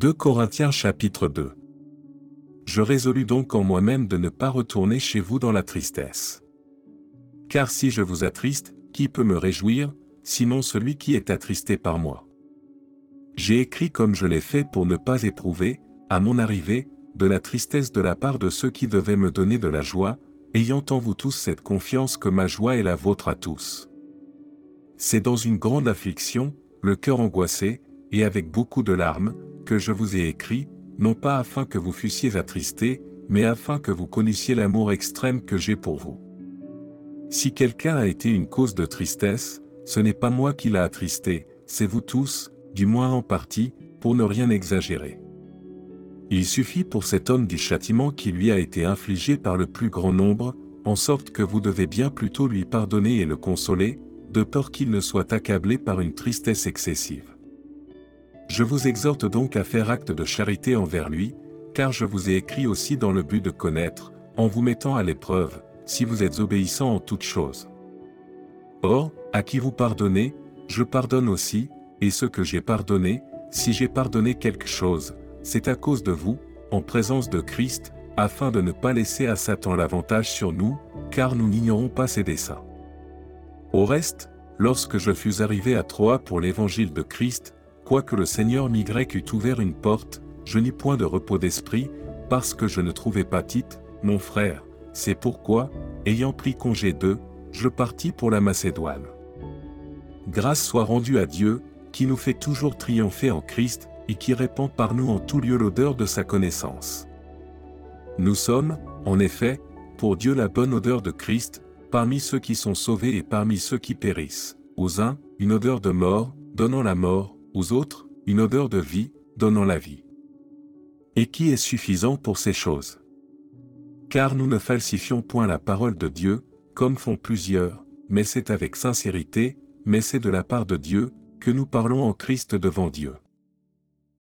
2 Corinthiens chapitre 2 Je résolus donc en moi-même de ne pas retourner chez vous dans la tristesse. Car si je vous attriste, qui peut me réjouir, sinon celui qui est attristé par moi? J'ai écrit comme je l'ai fait pour ne pas éprouver, à mon arrivée, de la tristesse de la part de ceux qui devaient me donner de la joie, ayant en vous tous cette confiance que ma joie est la vôtre à tous. C'est dans une grande affliction, le cœur angoissé, et avec beaucoup de larmes, je vous ai écrit, non pas afin que vous fussiez attristés, mais afin que vous connaissiez l'amour extrême que j'ai pour vous. Si quelqu'un a été une cause de tristesse, ce n'est pas moi qui l'a attristé, c'est vous tous, du moins en partie, pour ne rien exagérer. Il suffit pour cet homme du châtiment qui lui a été infligé par le plus grand nombre, en sorte que vous devez bien plutôt lui pardonner et le consoler, de peur qu'il ne soit accablé par une tristesse excessive. Je vous exhorte donc à faire acte de charité envers lui, car je vous ai écrit aussi dans le but de connaître, en vous mettant à l'épreuve, si vous êtes obéissant en toutes choses. Or, à qui vous pardonnez, je pardonne aussi, et ce que j'ai pardonné, si j'ai pardonné quelque chose, c'est à cause de vous, en présence de Christ, afin de ne pas laisser à Satan l'avantage sur nous, car nous n'ignorons pas ses desseins. Au reste, lorsque je fus arrivé à Troie pour l'évangile de Christ, quoique le Seigneur m'y eût ouvert une porte, je n'eus point de repos d'esprit, parce que je ne trouvais pas Tite, mon frère, c'est pourquoi, ayant pris congé d'eux, je partis pour la Macédoine. Grâce soit rendue à Dieu, qui nous fait toujours triompher en Christ, et qui répand par nous en tout lieu l'odeur de sa connaissance. Nous sommes, en effet, pour Dieu la bonne odeur de Christ, parmi ceux qui sont sauvés et parmi ceux qui périssent. Aux uns, une odeur de mort, donnant la mort, aux autres, une odeur de vie, donnant la vie. Et qui est suffisant pour ces choses? Car nous ne falsifions point la parole de Dieu, comme font plusieurs, mais c'est avec sincérité, mais c'est de la part de Dieu, que nous parlons en Christ devant Dieu.